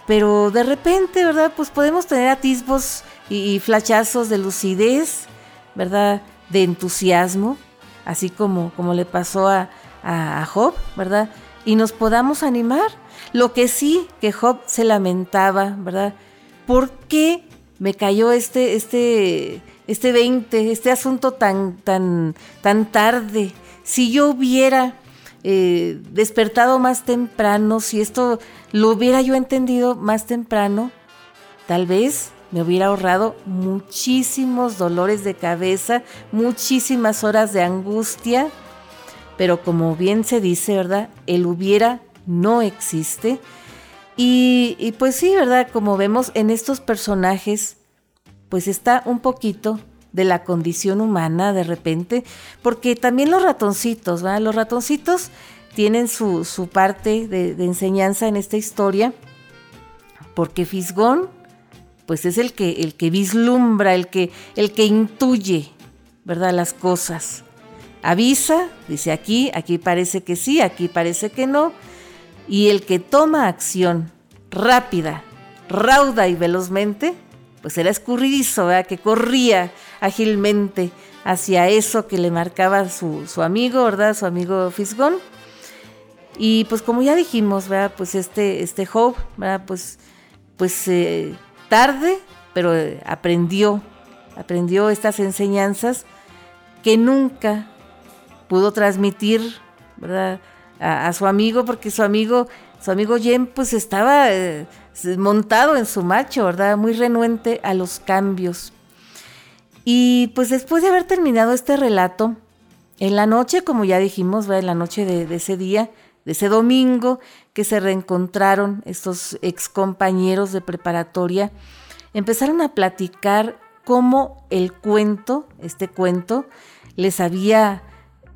Pero de repente, ¿verdad? Pues podemos tener atisbos y, flachazos de lucidez, ¿verdad? De entusiasmo, así como, como le pasó a, a Job, ¿verdad? Y nos podamos animar. Lo que sí que Job se lamentaba, ¿verdad? ¿Por qué me cayó este, este, este 20, este asunto tan, tan, tan tarde. Si yo hubiera eh, despertado más temprano, si esto lo hubiera yo entendido más temprano, tal vez me hubiera ahorrado muchísimos dolores de cabeza, muchísimas horas de angustia, pero como bien se dice, ¿verdad? El hubiera no existe y, pues sí, ¿verdad? Como vemos en estos personajes, pues está un poquito de la condición humana de repente, porque también los ratoncitos, ¿verdad? Los ratoncitos tienen su, su parte de, enseñanza en esta historia, porque Fisgón, pues es el que, el que vislumbra, el que, el que intuye, ¿verdad? Las cosas. Avisa, dice aquí, aquí parece que sí, aquí parece que no, y el que toma acción rápida, rauda y velozmente, pues era escurridizo, ¿verdad? que corría ágilmente hacia eso que le marcaba su, amigo, ¿verdad? Su amigo Fisgón. Y pues como ya dijimos, ¿verdad? Pues este, este Job, ¿verdad? Pues, pues eh, tarde, pero aprendió, aprendió estas enseñanzas que nunca pudo transmitir, ¿verdad? a, su amigo, porque su amigo, su amigo Jem, pues estaba eh, montado en su macho, ¿verdad? Muy renuente a los cambios. Y pues después de haber terminado este relato, en la noche, como ya dijimos, en la noche de, ese día, de ese domingo, que se reencontraron estos ex compañeros de preparatoria, empezaron a platicar cómo el cuento, este cuento, les había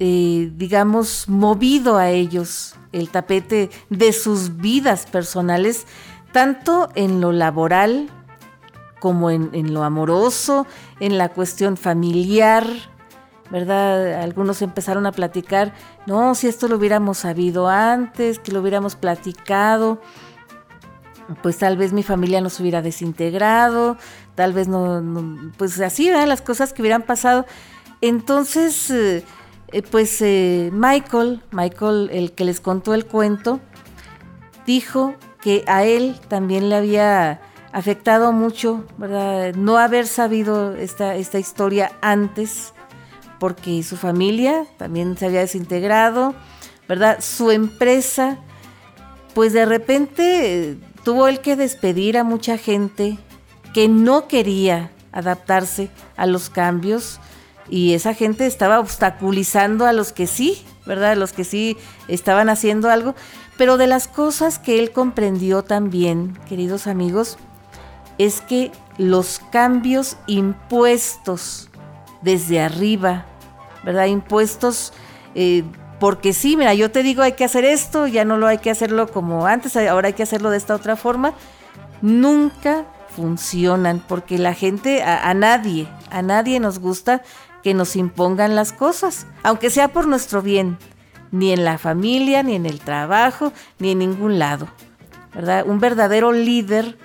eh, digamos, movido a ellos el tapete de sus vidas personales, tanto en lo laboral como en, lo amoroso, en la cuestión familiar, ¿verdad? Algunos empezaron a platicar, no, si esto lo hubiéramos sabido antes, que lo hubiéramos platicado, pues tal vez mi familia nos hubiera desintegrado, tal vez no, pues así, ¿verdad? Las cosas que hubieran pasado. Entonces, eh, eh, pues eh, Michael, Michael, el que les contó el cuento, dijo que a él también le había afectado mucho, ¿verdad? No haber sabido esta, esta historia antes, porque su familia también se había desintegrado, ¿verdad? Su empresa, pues de repente eh, tuvo él que despedir a mucha gente que no quería adaptarse a los cambios, y esa gente estaba obstaculizando a los que sí, ¿verdad? Los que sí estaban haciendo algo. Pero de las cosas que él comprendió también, queridos amigos, es que los cambios impuestos desde arriba, ¿verdad? Impuestos eh, porque sí, mira, yo te digo hay que hacer esto, ya no lo hay que hacerlo como antes, ahora hay que hacerlo de esta otra forma, nunca funcionan porque la gente, a nadie, a nadie nos gusta que nos impongan las cosas, aunque sea por nuestro bien, ni en la familia, ni en el trabajo, ni en ningún lado. ¿verdad? Un verdadero líder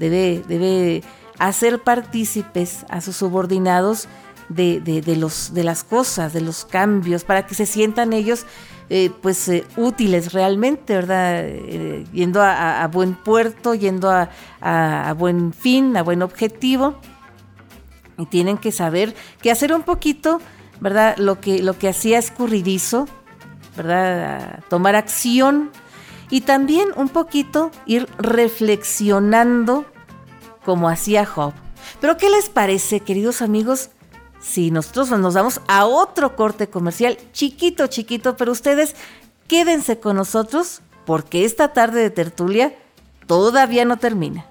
debe, debe hacer partícipes a sus subordinados de, los, de las cosas, de los cambios, para que se sientan ellos eh, pues eh, útiles realmente, ¿verdad? Eh, yendo a, buen puerto, yendo a, buen fin, a buen objetivo. Y tienen que saber que hacer un poquito, ¿verdad? Lo que, lo que hacía escurridizo, ¿verdad? tomar acción y también un poquito ir reflexionando como hacía Job. Pero ¿qué les parece, queridos amigos? Si nosotros nos damos a otro corte comercial, chiquito, chiquito, pero ustedes quédense con nosotros porque esta tarde de tertulia todavía no termina.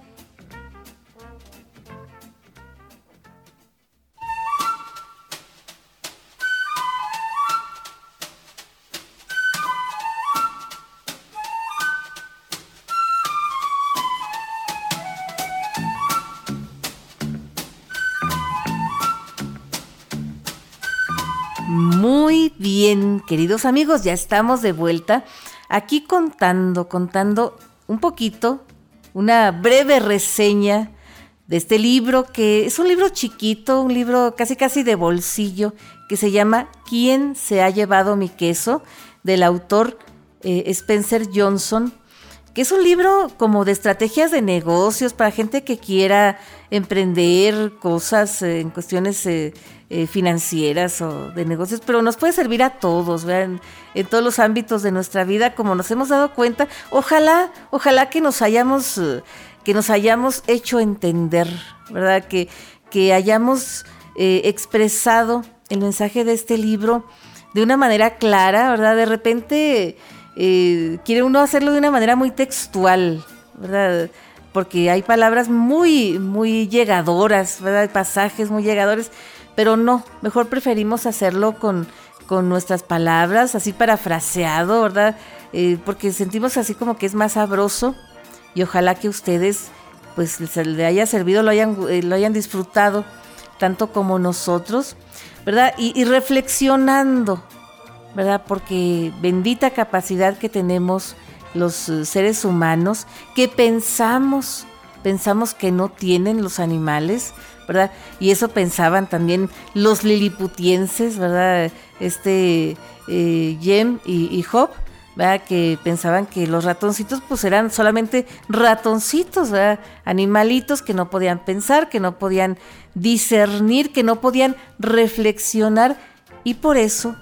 Amigos, ya estamos de vuelta aquí contando, contando un poquito, una breve reseña de este libro que es un libro chiquito, un libro casi casi de bolsillo que se llama ¿Quién se ha llevado mi queso? del autor eh, Spencer Johnson, que es un libro como de estrategias de negocios para gente que quiera emprender cosas en cuestiones eh, eh, financieras o de negocios, pero nos puede servir a todos, vean, en todos los ámbitos de nuestra vida, como nos hemos dado cuenta. Ojalá, ojalá que nos hayamos, eh, que nos hayamos hecho entender, ¿verdad? Que, que hayamos eh, expresado el mensaje de este libro de una manera clara, ¿verdad? De repente quiere uno hacerlo de una manera muy textual, ¿verdad? Porque hay palabras muy, muy llegadoras, ¿verdad? Hay pasajes muy llegadores pero no, mejor preferimos hacerlo con, nuestras palabras, así parafraseado, ¿verdad? Eh, porque sentimos así como que es más sabroso y ojalá que ustedes pues les, le haya servido, lo hayan, eh, lo hayan disfrutado tanto como nosotros, ¿verdad? Y, y, reflexionando, ¿verdad? Porque bendita capacidad que tenemos los eh, seres humanos, que pensamos, pensamos que no tienen los animales, ¿verdad? Y eso pensaban también los liliputienses, ¿verdad? Este eh, Jem y, Job, ¿verdad? Que pensaban que los ratoncitos pues eran solamente ratoncitos, ¿verdad? Animalitos que no podían pensar, que no podían discernir, que no podían reflexionar y por eso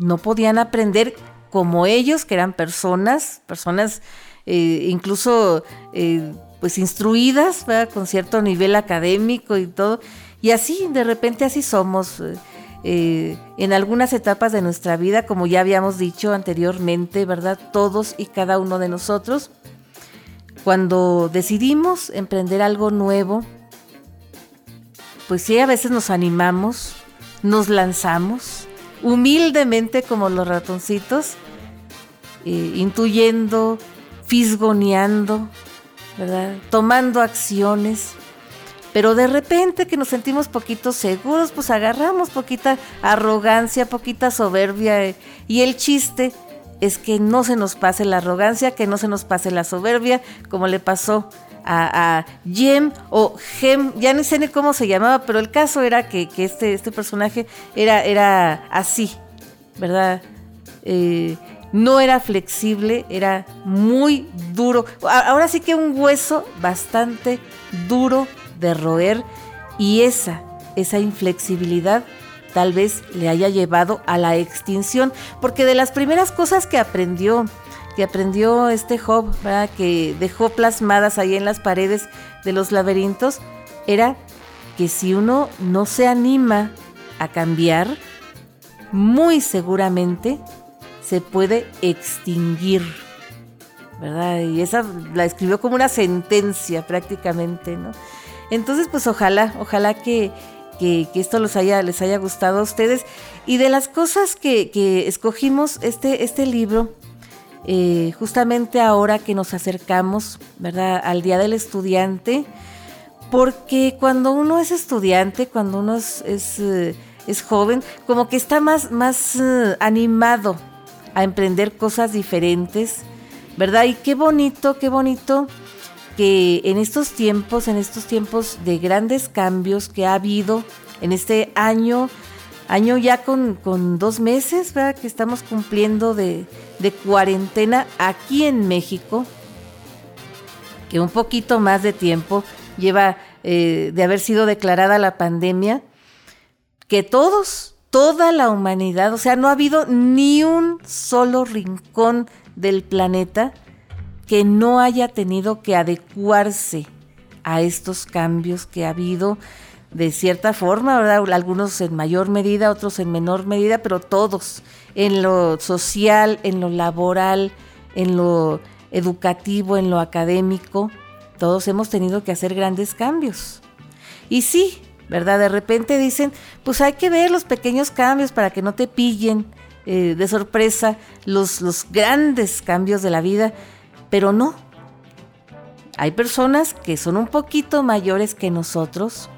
no podían aprender como ellos, que eran personas, personas eh, incluso eh, pues instruidas, con cierto nivel académico y todo. Y así, de repente así somos. Eh, en algunas etapas de nuestra vida, como ya habíamos dicho anteriormente, ¿verdad? Todos y cada uno de nosotros, cuando decidimos emprender algo nuevo, pues sí, a veces nos animamos, nos lanzamos, humildemente como los ratoncitos, eh, intuyendo, fisgoneando, Tomando acciones. Pero de repente que nos sentimos poquito seguros, pues agarramos poquita arrogancia, poquita soberbia. Eh, y el chiste es que no se nos pase la arrogancia, que no se nos pase la soberbia, como le pasó a, a o Gem, ya no sé ni cómo se llamaba, pero el caso era que, este, este personaje era, era así, ¿verdad? Eh, no era flexible, era muy duro. Ahora sí que un hueso bastante duro de roer y esa, esa inflexibilidad tal vez le haya llevado a la extinción, porque de las primeras cosas que aprendió, que aprendió este Job, que dejó plasmadas ahí en las paredes de los laberintos, era que si uno no se anima a cambiar, muy seguramente se puede extinguir. ¿Verdad? Y esa la escribió como una sentencia prácticamente, ¿no? Entonces, pues ojalá, ojalá que, esto los haya, les haya gustado a ustedes. Y de las cosas que, escogimos este, este libro, eh, justamente ahora que nos acercamos, ¿verdad? Al Día del Estudiante, porque cuando uno es estudiante, cuando uno es, es, eh, joven, como que está más, más eh, animado, a emprender cosas diferentes, ¿verdad? Y qué bonito, qué bonito que en estos tiempos, en estos tiempos de grandes cambios que ha habido en este año, año ya con, dos meses, ¿verdad? que estamos cumpliendo de, cuarentena aquí en México, que un poquito más de tiempo lleva eh, de haber sido declarada la pandemia, que todos, toda la humanidad, o sea, no ha habido ni un solo rincón del planeta que no haya tenido que adecuarse a estos cambios que ha habido de cierta forma, ¿verdad? Algunos en mayor medida, otros en menor medida, pero todos, en lo social, en lo laboral, en lo educativo, en lo académico, todos hemos tenido que hacer grandes cambios. Y sí, ¿verdad? De repente dicen, pues hay que ver los pequeños cambios para que no te pillen eh, de sorpresa los, los grandes cambios de la vida, pero no. Hay personas que son un poquito mayores que nosotros,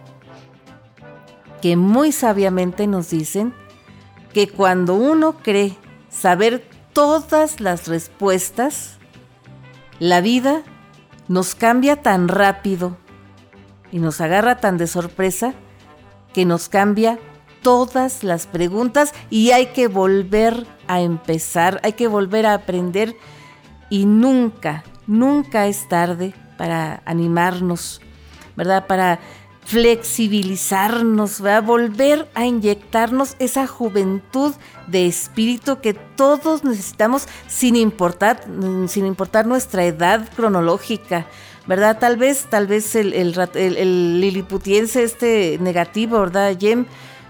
que muy sabiamente nos dicen que cuando uno cree saber todas las respuestas, la vida nos cambia tan rápido y nos agarra tan de sorpresa que nos cambia todas las preguntas y hay que volver a empezar, hay que volver a aprender y nunca, nunca es tarde para animarnos, ¿verdad? Para flexibilizarnos, a volver a inyectarnos esa juventud de espíritu que todos necesitamos sin importar, sin importar nuestra edad cronológica, ¿verdad? Tal vez, tal vez el, liliputiense este negativo, ¿verdad, Jem?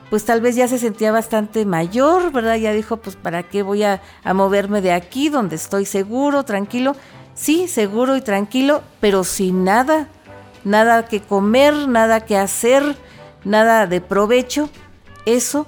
Pues tal vez ya se sentía bastante mayor, ¿verdad? Ya dijo, pues ¿para qué voy a moverme de aquí donde estoy seguro, tranquilo? Sí, seguro y tranquilo, pero sin nada nada que comer, nada que hacer, nada de provecho, eso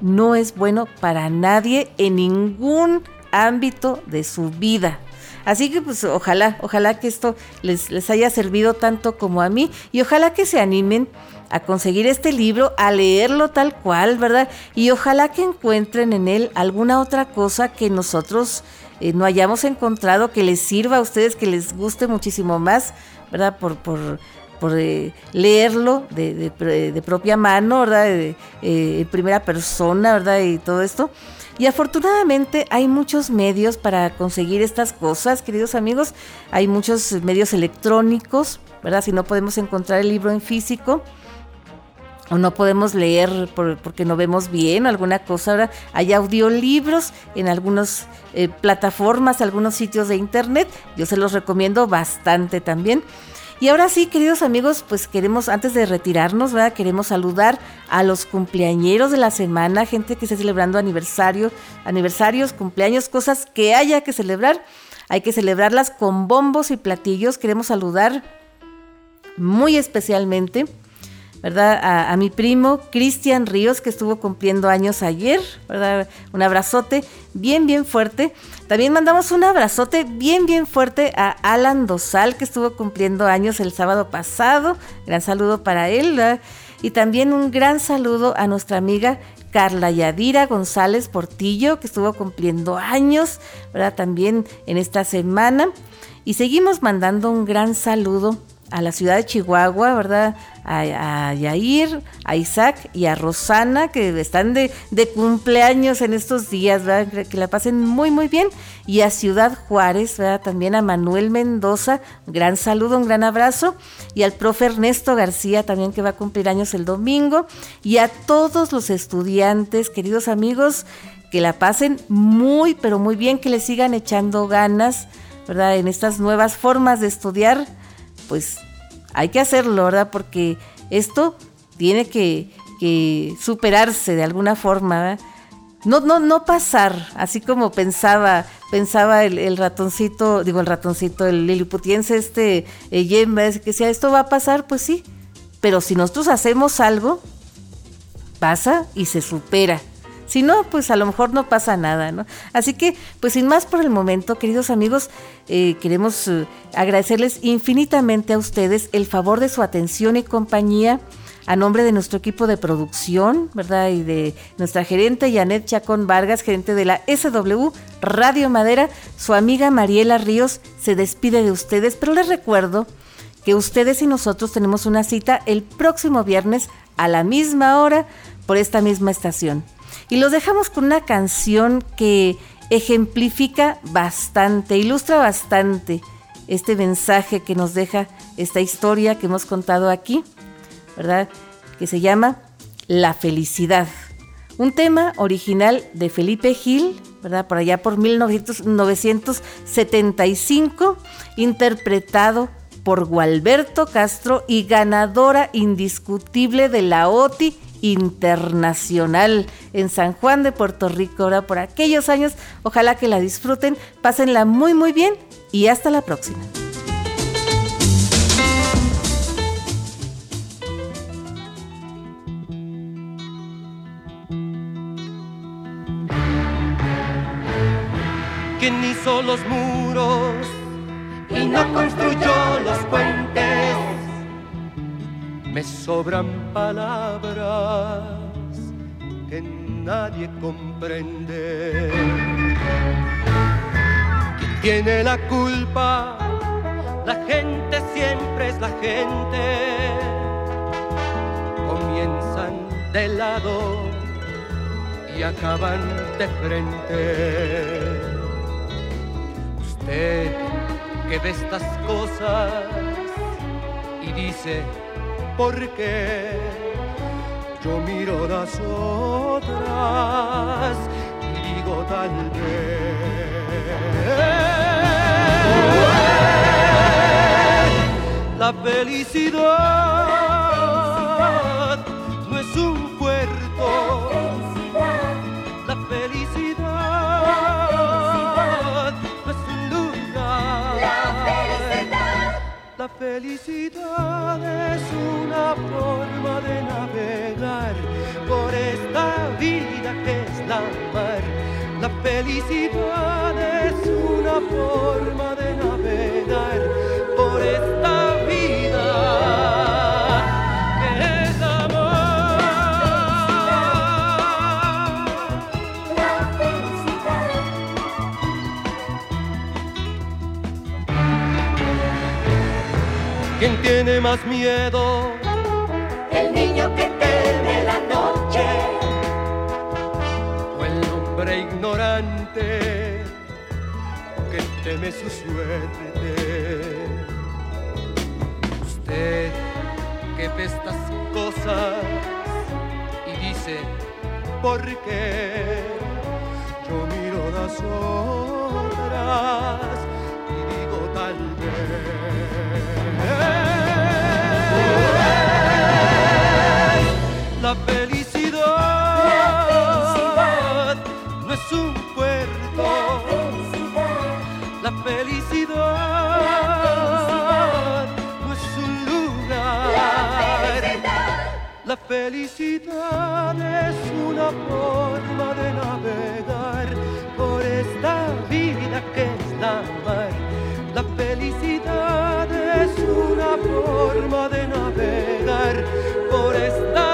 no es bueno para nadie en ningún ámbito de su vida. Así que pues ojalá, ojalá que esto les, les haya servido tanto como a mí y ojalá que se animen a conseguir este libro, a leerlo tal cual, ¿verdad? Y ojalá que encuentren en él alguna otra cosa que nosotros eh, no hayamos encontrado que les sirva a ustedes, que les guste muchísimo más, ¿verdad? Por, por, eh, leerlo de, de, propia mano, ¿verdad? Eh, en primera persona, ¿verdad? Y todo esto. Y afortunadamente hay muchos medios para conseguir estas cosas, queridos amigos. Hay muchos medios electrónicos, ¿verdad? Si no podemos encontrar el libro en físico o no podemos leer porque no vemos bien alguna cosa. Ahora hay audiolibros en algunas eh, plataformas, algunos sitios de internet. Yo se los recomiendo bastante también. Y ahora sí, queridos amigos, pues queremos, antes de retirarnos, ¿verdad? Queremos saludar a los cumpleañeros de la semana, gente que esté celebrando aniversario, aniversarios, cumpleaños, cosas que haya que celebrar. Hay que celebrarlas con bombos y platillos. Queremos saludar muy especialmente ¿verdad? A, mi primo Cristian Ríos, que estuvo cumpliendo años ayer, ¿verdad? Un abrazote bien, bien fuerte. También mandamos un abrazote bien, bien fuerte a Alan Dosal, que estuvo cumpliendo años el sábado pasado. Gran saludo para él. Y también un gran saludo a nuestra amiga Carla Yadira González Portillo, que estuvo cumpliendo años, ¿verdad? También en esta semana. Y seguimos mandando un gran saludo a la ciudad de Chihuahua, ¿verdad? A, Yair, a Isaac y a Rosana, que están de, cumpleaños en estos días, ¿verdad? Que la pasen muy, muy bien. Y a Ciudad Juárez, ¿verdad? También a Manuel Mendoza, gran saludo, un gran abrazo. Y al profe Ernesto García, también que va a cumplir años el domingo. Y a todos los estudiantes, queridos amigos, que la pasen muy, pero muy bien, que le sigan echando ganas, ¿verdad? En estas nuevas formas de estudiar pues hay que hacerlo, ¿verdad? Porque esto tiene que, superarse de alguna forma. No, no, no pasar, así como pensaba, pensaba el, ratoncito, digo el ratoncito, el liliputiense este eh, Yemba, que si esto va a pasar, pues sí, pero si nosotros hacemos algo, pasa y se supera. Si no, pues a lo mejor no pasa nada, ¿no? Así que, pues sin más por el momento, queridos amigos, eh, queremos eh, agradecerles infinitamente a ustedes el favor de su atención y compañía a nombre de nuestro equipo de producción, ¿verdad? Y de nuestra gerente Janet Chacón Vargas, gerente de la SW Radio Madera, su amiga Mariela Ríos se despide de ustedes, pero les recuerdo que ustedes y nosotros tenemos una cita el próximo viernes a la misma hora por esta misma estación. Y los dejamos con una canción que ejemplifica bastante, ilustra bastante este mensaje que nos deja esta historia que hemos contado aquí, ¿verdad? Que se llama La felicidad. Un tema original de Felipe Gil, ¿verdad? Por allá por 1975, interpretado por Gualberto Castro y ganadora indiscutible de la OTI internacional en San Juan de Puerto Rico. Ahora por aquellos años, ojalá que la disfruten, pásenla muy muy bien y hasta la próxima. ¿Quién hizo los muros y no construyó los puentes? Me sobran palabras que nadie comprende. ¿Quién tiene la culpa? La gente siempre es la gente. Comienzan de lado y acaban de frente. Usted que ve estas cosas y dice, ¿por qué? Yo miro las otras y digo tal vez. La felicidad La felicidad es una forma de navegar por esta vida que es la mar. La felicidad es una forma de navegar por esta tiene más miedo? El niño que teme la noche, o el hombre ignorante que teme su suerte. Usted que ve estas cosas y dice, ¿por qué? Yo miro las otras y digo tal vez. La felicidad no es un puerto. La felicidad no es un lugar. La felicidad es una forma de navegar por esta vida que es la mar. La felicidad es una forma de navegar por esta